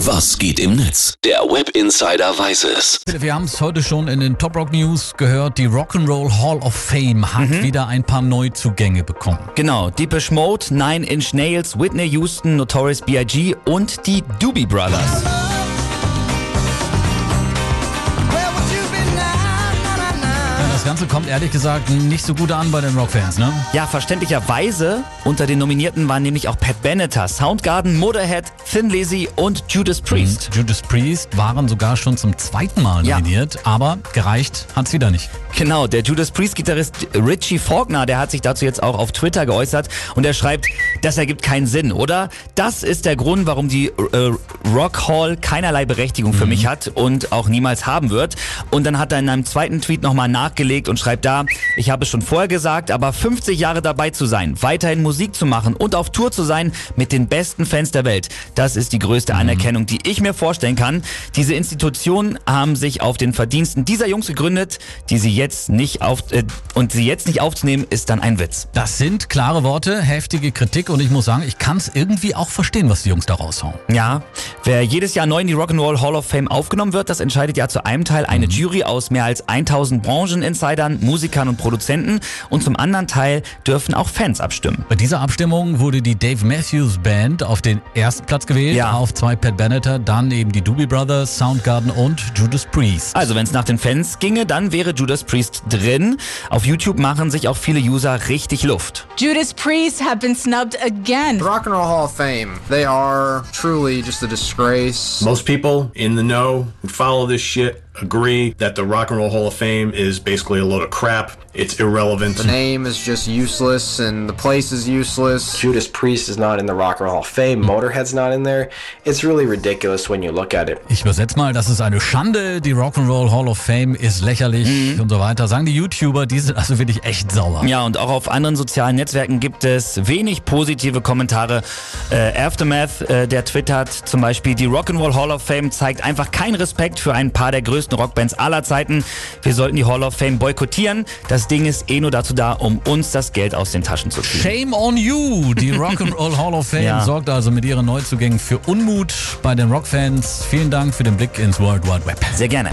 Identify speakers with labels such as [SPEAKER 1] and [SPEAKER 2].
[SPEAKER 1] Was geht im Netz? Der Web Insider weiß es.
[SPEAKER 2] Wir haben es heute schon in den Top Rock News gehört. Die Rock'n'Roll Hall of Fame hat wieder ein paar Neuzugänge bekommen.
[SPEAKER 3] Genau, Deepish Mode, Nine Inch Nails, Whitney Houston, Notorious B.I.G. und die Doobie Brothers.
[SPEAKER 2] Ganze kommt ehrlich gesagt nicht so gut an bei den Rockfans, ne?
[SPEAKER 3] Ja, verständlicherweise unter den Nominierten waren nämlich auch Pat Benatar, Soundgarden, Motorhead, Thin Lizzy und Judas Priest.
[SPEAKER 2] Judas Priest waren sogar schon zum zweiten Mal
[SPEAKER 3] Ja.
[SPEAKER 2] nominiert, aber gereicht hat's wieder nicht.
[SPEAKER 3] Genau, der Judas Priest-Gitarrist Richie Faulkner, der hat sich dazu jetzt auch auf Twitter geäußert und er schreibt, das ergibt keinen Sinn, oder? Das ist der Grund, warum die äh, Rock Hall keinerlei Berechtigung für mich hat und auch niemals haben wird. Und dann hat er in einem zweiten Tweet nochmal nachgelegt und schreibt da, ich habe es schon vorher gesagt, aber 50 Jahre dabei zu sein, weiterhin Musik zu machen und auf Tour zu sein mit den besten Fans der Welt, das ist die größte Anerkennung, die ich mir vorstellen kann. Diese Institutionen haben sich auf den Verdiensten dieser Jungs gegründet, die sie jetzt nicht auf äh, und sie jetzt nicht aufzunehmen, ist dann ein Witz.
[SPEAKER 2] Das sind klare Worte, heftige Kritik und ich muss sagen, ich kann's irgendwie auch verstehen, was die Jungs da raushauen.
[SPEAKER 3] Ja, wer jedes Jahr neu in die Rock'n'Roll Hall of Fame aufgenommen wird, das entscheidet ja zu einem Teil eine Jury aus mehr als 1000 Brancheninsidern, Musikern und Produzenten und zum anderen Teil dürfen auch Fans abstimmen.
[SPEAKER 2] Bei dieser Abstimmung wurde die Dave Matthews Band auf den ersten Platz gewählt,
[SPEAKER 3] Ja.
[SPEAKER 2] auf zwei Pat Benatar, dann eben die Doobie Brothers, Soundgarden und Judas Priest.
[SPEAKER 3] Also wenn es nach den Fans ginge, dann wäre Judas Priest drin. Auf YouTube machen sich auch viele User richtig Luft.
[SPEAKER 4] Judas Priest have been snubbed again.
[SPEAKER 5] Rock and Roll Hall of Fame. They are truly just a disgrace.
[SPEAKER 6] Most people in the know who follow this shit agree that the Rock and Roll Hall of Fame is basically a load of crap. It's irrelevant.
[SPEAKER 5] The name is just useless, and the place is useless.
[SPEAKER 7] Judas Priest is not in the Rock and Roll Hall of Fame. Motorhead's not in there. It's really ridiculous when you look at it.
[SPEAKER 2] Ich übersetze mal, das ist eine Schande, die Rock'n'Roll Hall of Fame ist lächerlich und so weiter. Sagen die YouTuber, die sind also wirklich echt sauer.
[SPEAKER 3] Ja, und auch auf anderen sozialen Netzwerken gibt es wenig positive Kommentare. Äh, Aftermath, äh, der twittert zum Beispiel, die Rock'n'Roll Hall of Fame zeigt einfach keinen Respekt für ein paar der größten Rockbands aller Zeiten. Wir sollten die Hall of Fame boykottieren. Das Ding ist eh nur dazu da, um uns das Geld aus den Taschen zu ziehen.
[SPEAKER 2] Shame on you! Die Rock'n'Roll Hall of Fame
[SPEAKER 3] Ja.
[SPEAKER 2] sorgt also mit ihren Neuzugängen für Unmut bei den Rockfans. Vielen Dank für den Blick ins World Wide Web.
[SPEAKER 3] Sehr gerne.